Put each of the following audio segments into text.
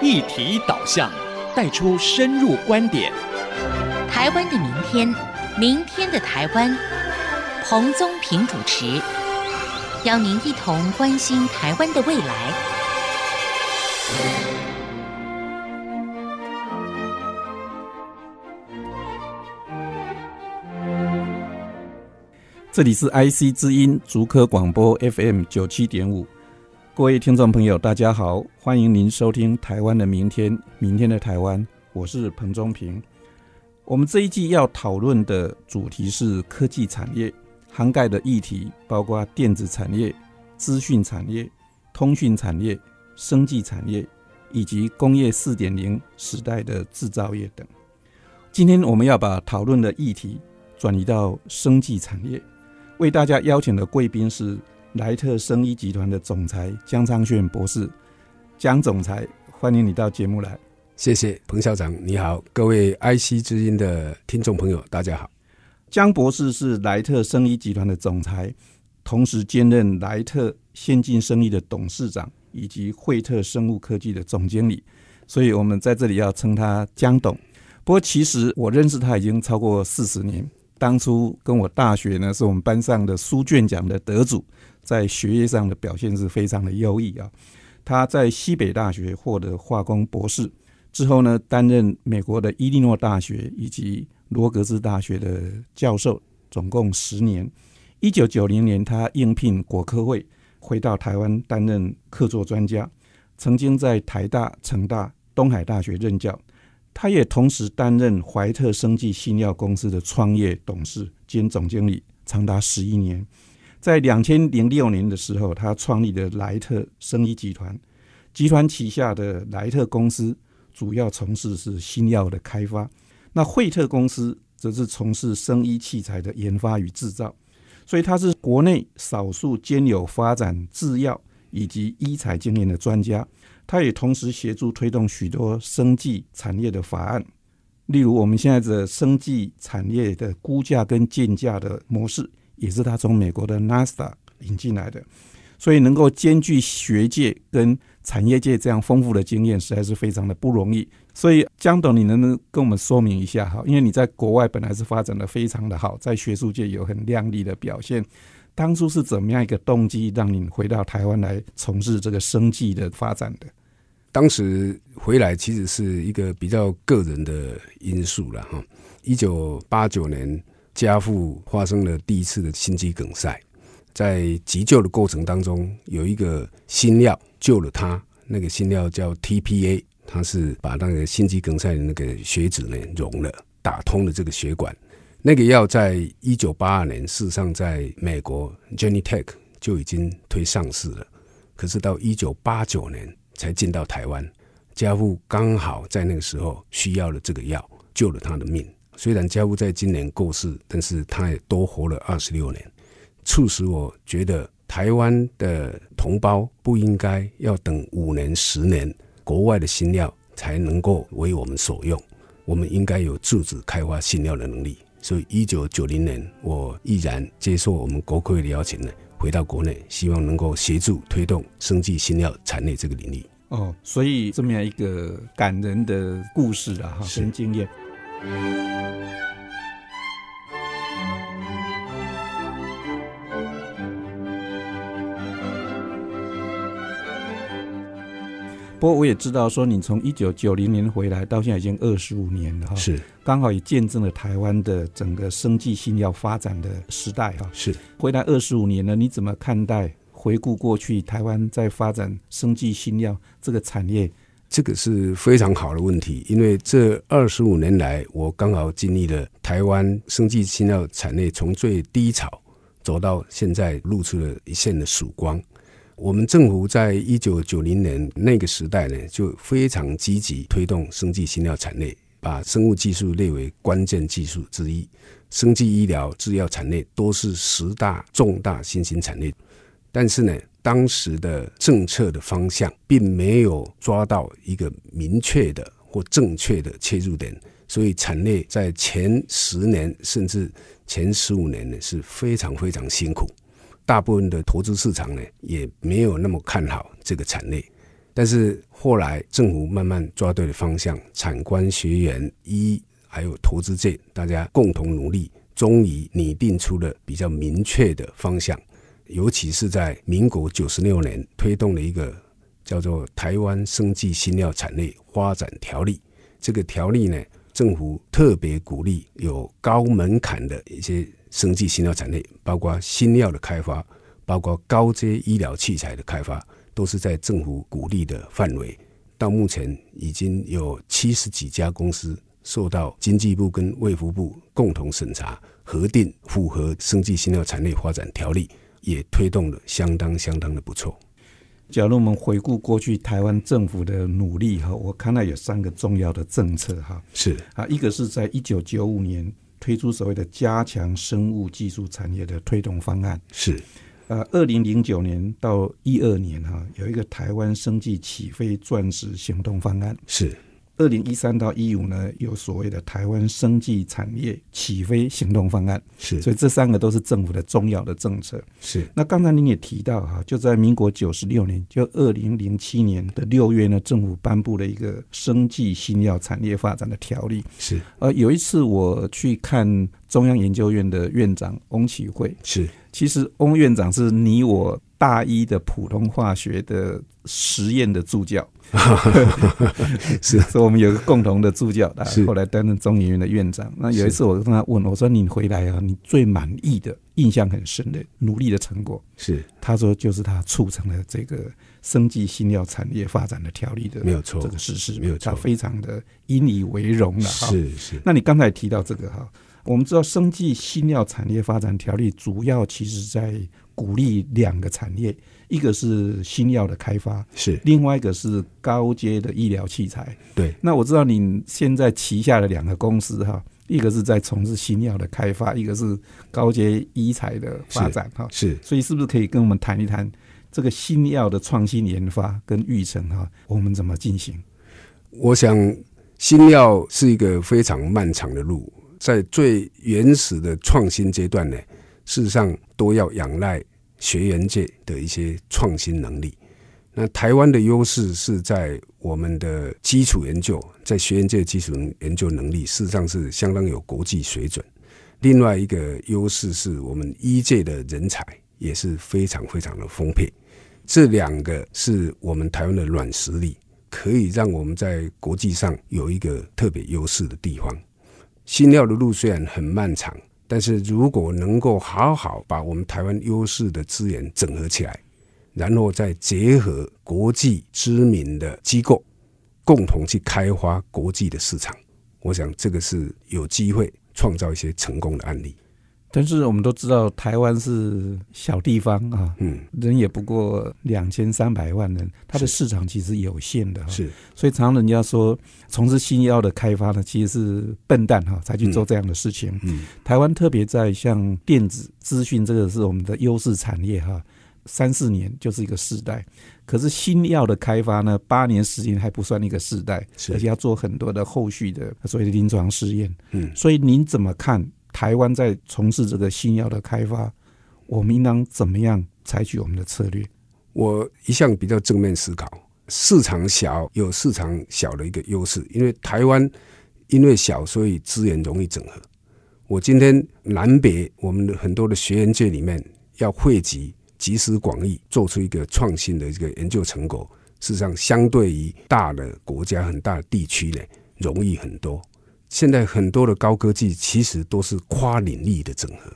议题导向，带出深入观点。台湾的明天，明天的台湾，彭宗平主持，邀您一同关心台湾的未来。这里是 IC 之音竹科广播 FM 九七点五，各位听众朋友，大家好，欢迎您收听《台湾的明天》，明天的台湾，我是彭中平。我们这一季要讨论的主题是科技产业，涵盖的议题包括电子产业、资讯产业、通讯产业、生技产业，以及工业四点零时代的制造业等。今天我们要把讨论的议题转移到生技产业。为大家邀请的贵宾是莱特生医集团的总裁江昌炫博士，江总裁，欢迎你到节目来。谢谢彭校长，你好，各位 IC 之音的听众朋友，大家好。江博士是莱特生医集团的总裁，同时兼任莱特先进生意的董事长以及惠特生物科技的总经理，所以我们在这里要称他江董。不过，其实我认识他已经超过四十年。当初跟我大学呢，是我们班上的书卷奖的得主，在学业上的表现是非常的优异啊。他在西北大学获得化工博士之后呢，担任美国的伊利诺大学以及罗格兹大学的教授，总共十年。一九九零年，他应聘国科会，回到台湾担任客座专家，曾经在台大、成大、东海大学任教。他也同时担任怀特生技新药公司的创业董事兼总经理，长达十一年。在两千零六年的时候，他创立的莱特生医集团。集团旗下的莱特公司主要从事是新药的开发，那惠特公司则是从事生医器材的研发与制造。所以，他是国内少数兼有发展制药以及医材经验的专家。他也同时协助推动许多生技产业的法案，例如我们现在的生技产业的估价跟竞价的模式，也是他从美国的 NASDAQ 引进来的，所以能够兼具学界跟产业界这样丰富的经验，实在是非常的不容易。所以江董，你能不能跟我们说明一下哈？因为你在国外本来是发展的非常的好，在学术界有很亮丽的表现，当初是怎么样一个动机让你回到台湾来从事这个生计的发展的？当时回来其实是一个比较个人的因素了哈。一九八九年，家父发生了第一次的心肌梗塞，在急救的过程当中，有一个新药救了他。那个新药叫 TPA，它是把那个心肌梗塞的那个血脂呢溶了，打通了这个血管。那个药在一九八二年，事实上在美国 Genentech 就已经推上市了。可是到一九八九年，才进到台湾，家父刚好在那个时候需要了这个药，救了他的命。虽然家父在今年过世，但是他也多活了二十六年，促使我觉得台湾的同胞不应该要等五年、十年，国外的新药才能够为我们所用。我们应该有自主开发新药的能力。所以，一九九零年，我毅然接受我们国科会的邀请呢。回到国内，希望能够协助推动生技新药产业这个领域。哦，所以这么样一个感人的故事啊，哈，跟经验。不过我也知道，说你从一九九零年回来到现在已经二十五年了哈，是刚好也见证了台湾的整个生技新药发展的时代哈。是回来二十五年了，你怎么看待回顾过去台湾在发展生技新药这个产业？这个是非常好的问题，因为这二十五年来，我刚好经历了台湾生技新药产业从最低潮走到现在，露出了一线的曙光。我们政府在一九九零年那个时代呢，就非常积极推动生技新药产业，把生物技术列为关键技术之一。生技医疗、制药产业都是十大重大新兴产业。但是呢，当时的政策的方向并没有抓到一个明确的或正确的切入点，所以产业在前十年甚至前十五年呢，是非常非常辛苦。大部分的投资市场呢，也没有那么看好这个产业，但是后来政府慢慢抓对了方向，产官学研医还有投资界大家共同努力，终于拟定出了比较明确的方向。尤其是在民国九十六年推动了一个叫做《台湾生技新药产业发展条例》，这个条例呢，政府特别鼓励有高门槛的一些生技新药产业，包括新药的开发，包括高阶医疗器材的开发，都是在政府鼓励的范围。到目前已经有七十几家公司受到经济部跟卫福部共同审查核定，符合生技新药产业发展条例。也推动了相当相当的不错。假如我们回顾过去台湾政府的努力哈，我看到有三个重要的政策哈，是啊，一个是在一九九五年推出所谓的加强生物技术产业的推动方案，是。呃，二零零九年到一二年哈，有一个台湾生技起飞钻石行动方案，是。二零一三到一五呢，有所谓的台湾生技产业起飞行动方案，是，所以这三个都是政府的重要的政策。是，那刚才您也提到哈，就在民国九十六年，就二零零七年的六月呢，政府颁布了一个生技新药产业发展的条例。是，呃，有一次我去看中央研究院的院长翁启慧，是，其实翁院长是你我大一的普通化学的实验的助教。是，所以我们有个共同的助教，他后来担任中研院的院长。那有一次我跟他问，我说：“你回来啊，你最满意的、印象很深的努力的成果？”是，他说：“就是他促成了这个生技新药产业发展的条例的，没有错，这个事实施没有错，他非常的引以为荣了。”是是。那你刚才提到这个哈，我们知道生技新药产业发展条例主要其实在鼓励两个产业。一个是新药的开发，是另外一个是高阶的医疗器材。对，那我知道你现在旗下的两个公司哈，一个是在从事新药的开发，一个是高阶医材的发展哈。是，所以是不是可以跟我们谈一谈这个新药的创新研发跟育成哈？我们怎么进行？我想新药是一个非常漫长的路，在最原始的创新阶段呢，事实上都要仰赖。学研界的一些创新能力，那台湾的优势是在我们的基础研究，在学研界基础研究能力，事实上是相当有国际水准。另外一个优势是我们医界的人才也是非常非常的丰沛。这两个是我们台湾的软实力，可以让我们在国际上有一个特别优势的地方。新料的路虽然很漫长。但是如果能够好好把我们台湾优势的资源整合起来，然后再结合国际知名的机构，共同去开发国际的市场，我想这个是有机会创造一些成功的案例。但是我们都知道，台湾是小地方啊，嗯，人也不过两千三百万人，它的市场其实有限的，是，所以常常人家说，从事新药的开发呢，其实是笨蛋哈，才去做这样的事情。嗯，台湾特别在像电子资讯这个是我们的优势产业哈，三四年就是一个世代，可是新药的开发呢，八年时间还不算一个世代，而且要做很多的后续的所谓的临床试验。嗯，所以您怎么看？台湾在从事这个新药的开发，我们应当怎么样采取我们的策略？我一向比较正面思考，市场小有市场小的一个优势，因为台湾因为小，所以资源容易整合。我今天南北我们的很多的学研界里面要汇集集思广益，做出一个创新的一个研究成果，事实上相对于大的国家、很大的地区呢，容易很多。现在很多的高科技其实都是跨领域的整合，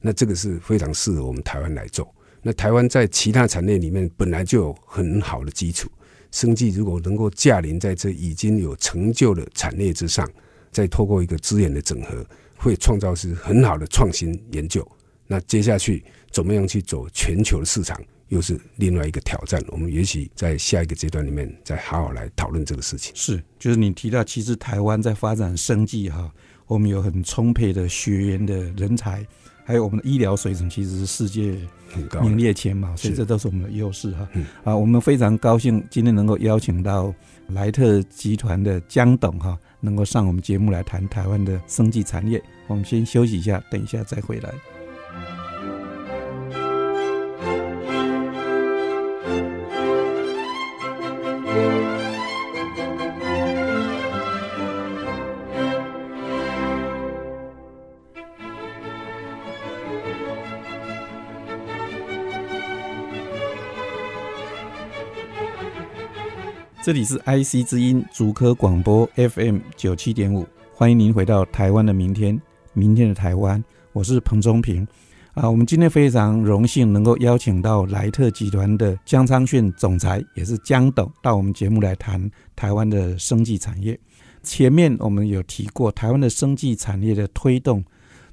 那这个是非常适合我们台湾来做。那台湾在其他产业里面本来就有很好的基础，生技如果能够驾临在这已经有成就的产业之上，再透过一个资源的整合，会创造是很好的创新研究。那接下去怎么样去走全球的市场？又是另外一个挑战，我们也许在下一个阶段里面再好好来讨论这个事情。是，就是你提到，其实台湾在发展生计哈，我们有很充沛的学员的人才，还有我们的医疗水准，其实是世界很高，名列前茅，所以这都是我们的优势哈。啊，我们非常高兴今天能够邀请到莱特集团的江董哈，能够上我们节目来谈台湾的生技产业。我们先休息一下，等一下再回来。这里是 IC 之音竹科广播 FM 九七点五，欢迎您回到台湾的明天，明天的台湾，我是彭中平。啊，我们今天非常荣幸能够邀请到莱特集团的江昌训总裁，也是江董，到我们节目来谈台湾的生技产业。前面我们有提过，台湾的生技产业的推动，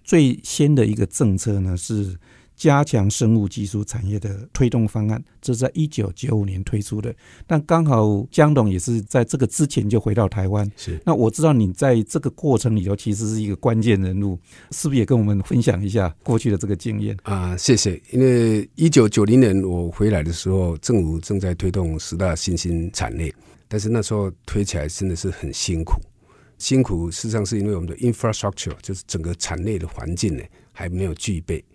最先的一个政策呢是加强生物技术产业的推动方案，这是在一九九五年推出的。但刚好江董也是在这个之前就回到台湾，是。那我知道你在这个过程里头其实是一个关键人物，是不是也跟我们分享一下过去的这个经验啊？谢谢。因为一九九零年我回来的时候，政府正在推动十大新兴产业，但是那时候推起来真的是很辛苦。辛苦事实上是因为我们的 infrastructure 就是整个产业的环境呢还没有具备。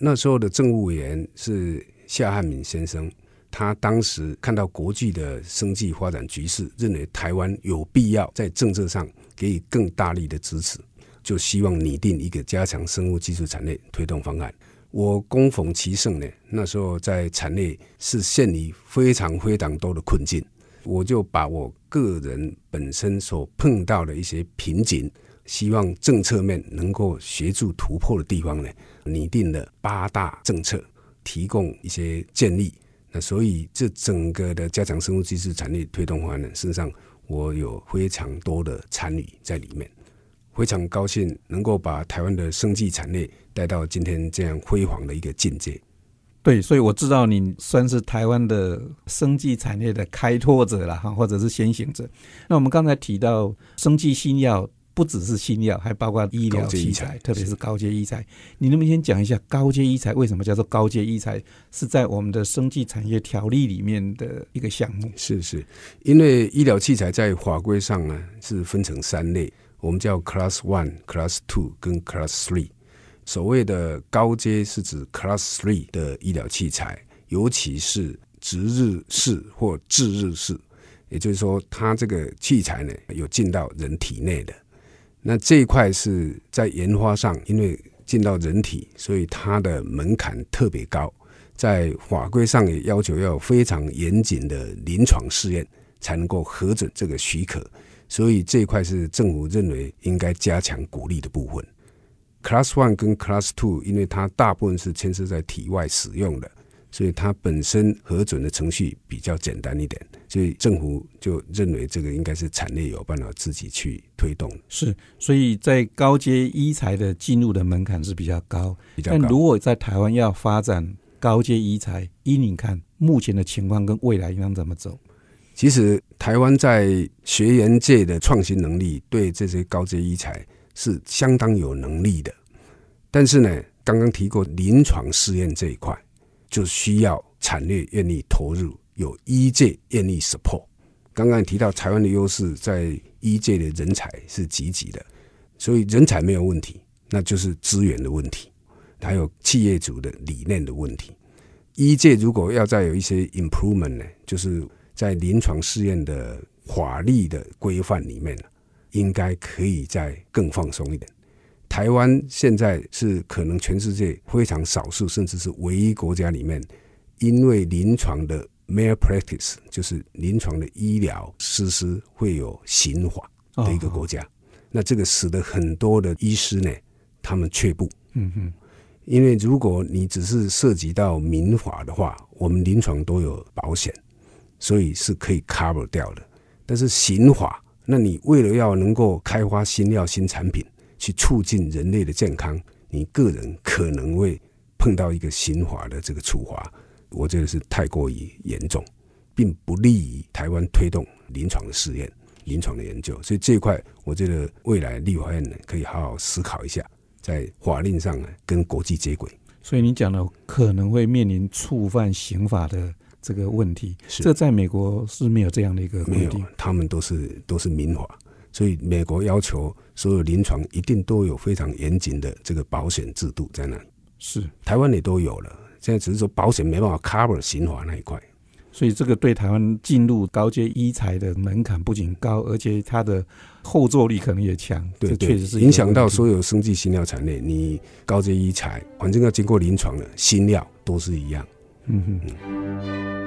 那时候的政务委员是夏汉敏先生，他当时看到国际的生技发展局势，认为台湾有必要在政策上给予更大力的支持，就希望拟定一个加强生物技术产业推动方案。我恭逢其盛呢，那时候在产业是陷于非常非常多的困境，我就把我个人本身所碰到的一些瓶颈。希望政策面能够协助突破的地方呢，拟定了八大政策，提供一些建议。那所以这整个的加强生物技术产业推动方案呢，事实上我有非常多的参与在里面，非常高兴能够把台湾的生技产业带到今天这样辉煌的一个境界。对，所以我知道你算是台湾的生技产业的开拓者了哈，或者是先行者。那我们刚才提到生技新药。不只是新药，还包括医疗器材，特别是高阶医材。你能不能先讲一下高阶医材为什么叫做高阶医材？是在我们的生技产业条例里面的一个项目。是是，因为医疗器材在法规上呢是分成三类，我们叫 Class One、Class Two 跟 Class Three。所谓的高阶是指 Class Three 的医疗器材，尤其是值日式或置日式，也就是说，它这个器材呢有进到人体内的。那这一块是在研发上，因为进到人体，所以它的门槛特别高，在法规上也要求要非常严谨的临床试验才能够核准这个许可，所以这一块是政府认为应该加强鼓励的部分。Class One 跟 Class Two，因为它大部分是牵涉在体外使用的。所以它本身核准的程序比较简单一点，所以政府就认为这个应该是产业有办法自己去推动。是，所以在高阶医材的进入的门槛是比较高。比较高。但如果在台湾要发展高阶医材，依你看目前的情况跟未来应当怎么走？其实台湾在学研界的创新能力，对这些高阶医材是相当有能力的。但是呢，刚刚提过临床试验这一块。就需要产业愿意投入，有医界愿意 support。刚刚提到台湾的优势在医界的人才是积极的，所以人才没有问题，那就是资源的问题，还有企业主的理念的问题。医界如果要再有一些 improvement 呢，就是在临床试验的法律的规范里面，应该可以再更放松一点。台湾现在是可能全世界非常少数，甚至是唯一国家里面，因为临床的 malpractice 就是临床的医疗实施会有刑法的一个国家。那这个使得很多的医师呢，他们却步。嗯哼，因为如果你只是涉及到民法的话，我们临床都有保险，所以是可以 cover 掉的。但是刑法，那你为了要能够开发新药、新产品。去促进人类的健康，你个人可能会碰到一个刑法的这个处罚，我觉得是太过于严重，并不利于台湾推动临床的试验、临床的研究。所以这一块，我觉得未来立法院呢可以好好思考一下，在法令上呢跟国际接轨。所以你讲的可能会面临触犯刑法的这个问题，是这在美国是没有这样的一个规定，他们都是都是民法。所以，美国要求所有临床一定都有非常严谨的这个保险制度在那里。是，台湾也都有了。现在只是说保险没办法 cover 刑法那一块。所以，这个对台湾进入高阶医材的门槛不仅高，而且它的后坐力可能也强。对，对，确实是影响到所有生技新药产业。你高阶医材，反正要经过临床的新药都是一样。嗯哼。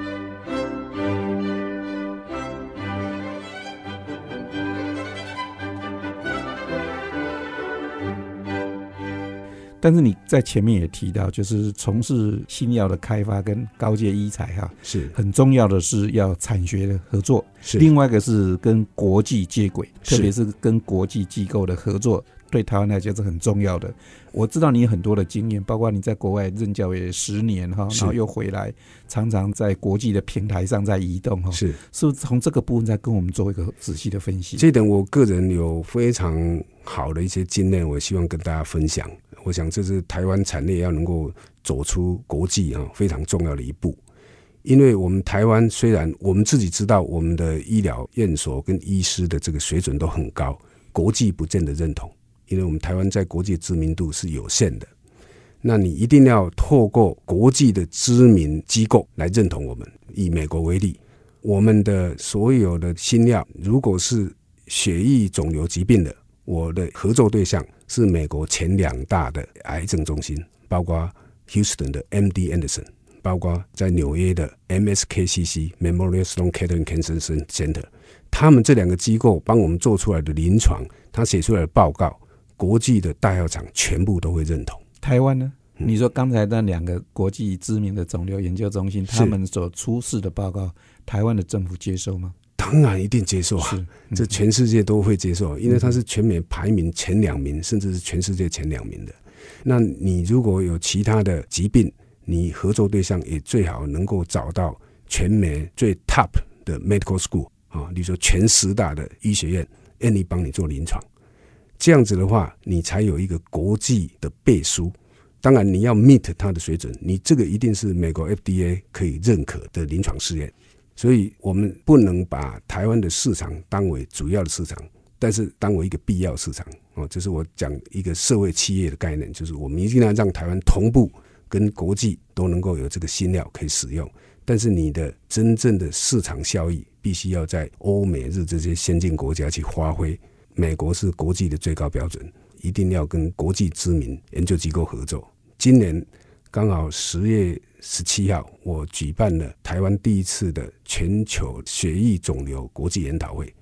但是你在前面也提到，就是从事新药的开发跟高阶医材哈，是。很重要的是要产学的合作，是。另外一个是跟国际接轨，特别是跟国际机构的合作。对台湾来讲是很重要的。我知道你有很多的经验，包括你在国外任教也十年哈，然后又回来，常常在国际的平台上在移动哈。是，是不是从这个部分再跟我们做一个仔细的分析？这点我个人有非常好的一些经验，我希望跟大家分享。我想这是台湾产业要能够走出国际啊非常重要的一步。因为我们台湾虽然我们自己知道我们的医疗院所跟医师的这个水准都很高，国际不见得认同。因为我们台湾在国际知名度是有限的，那你一定要透过国际的知名机构来认同我们。以美国为例，我们的所有的新药，如果是血液肿瘤疾病的，我的合作对象是美国前两大的癌症中心，包括 Houston 的 MD Anderson，包括在纽约的 MSKCC Memorial Sloan Kettering Cancer Center，他们这两个机构帮我们做出来的临床，他写出来的报告。国际的大药厂全部都会认同。台湾呢？你说刚才那两个国际知名的肿瘤研究中心，他们所出示的报告，台湾的政府接受吗？当然一定接受啊！这全世界都会接受，因为它是全美排名前两名，甚至是全世界前两名的。那你如果有其他的疾病，你合作对象也最好能够找到全美最 top 的 medical school 啊，例如说全十大的医学院，愿意帮你做临床。这样子的话，你才有一个国际的背书。当然，你要 meet 它的水准，你这个一定是美国 FDA 可以认可的临床试验。所以，我们不能把台湾的市场当为主要的市场，但是当为一个必要市场。哦，这是我讲一个社会企业的概念，就是我们一定要让台湾同步跟国际都能够有这个新料可以使用。但是，你的真正的市场效益，必须要在欧美日这些先进国家去发挥。美国是国际的最高标准，一定要跟国际知名研究机构合作。今年刚好十月十七号，我举办了台湾第一次的全球血液肿瘤国际研讨会，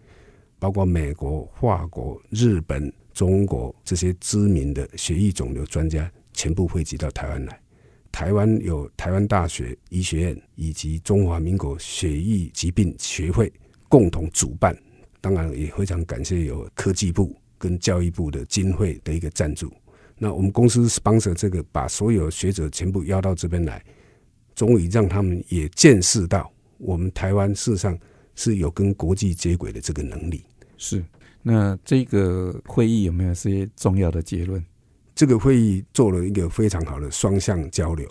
包括美国、法国、日本、中国这些知名的血液肿瘤专家全部汇集到台湾来。台湾有台湾大学医学院以及中华民国血液疾病学会共同主办。当然也非常感谢有科技部跟教育部的经费的一个赞助。那我们公司 sponsor 这个，把所有学者全部邀到这边来，终于让他们也见识到我们台湾事实上是有跟国际接轨的这个能力。是。那这个会议有没有些重要的结论？这个会议做了一个非常好的双向交流，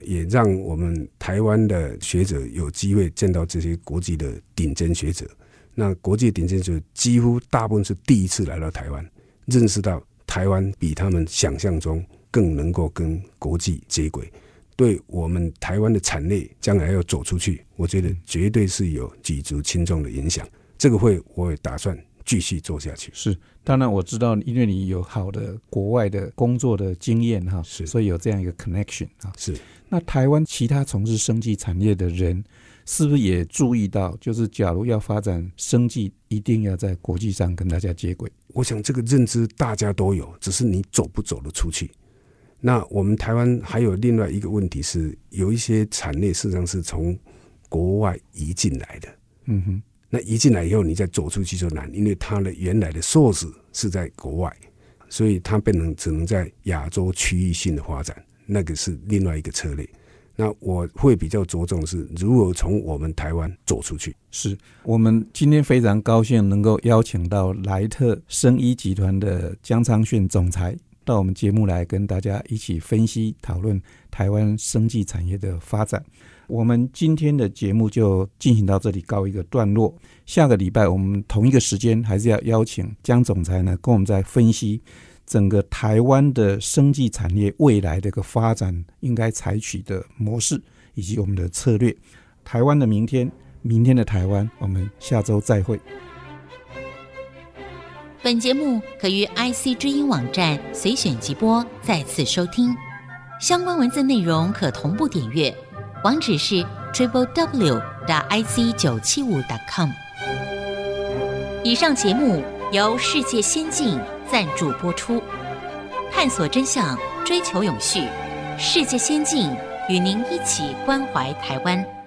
也让我们台湾的学者有机会见到这些国际的顶尖学者。那国际顶尖就几乎大部分是第一次来到台湾，认识到台湾比他们想象中更能够跟国际接轨，对我们台湾的产业将来要走出去，我觉得绝对是有举足轻重的影响。这个会我也打算继续做下去。是，当然我知道，因为你有好的国外的工作的经验哈，是，所以有这样一个 connection 啊。是，那台湾其他从事生技产业的人。是不是也注意到，就是假如要发展生计，一定要在国际上跟大家接轨？我想这个认知大家都有，只是你走不走得出去。那我们台湾还有另外一个问题是，有一些产业事实上是从国外移进来的。嗯哼，那移进来以后，你再走出去就难，因为它的原来的 source 是在国外，所以它变成只能在亚洲区域性的发展，那个是另外一个策略。那我会比较着重是如何从我们台湾走出去。是我们今天非常高兴能够邀请到莱特生医集团的江昌训总裁到我们节目来跟大家一起分析讨论台湾生技产业的发展。我们今天的节目就进行到这里告一个段落。下个礼拜我们同一个时间还是要邀请江总裁呢跟我们再分析。整个台湾的生技产业未来的一个发展，应该采取的模式以及我们的策略。台湾的明天，明天的台湾，我们下周再会。本节目可于 IC 之音网站随选即播再次收听，相关文字内容可同步点阅，网址是 triple w 点 ic 九七五 com。以上节目由世界先进赞助播出，探索真相，追求永续，世界先进与您一起关怀台湾。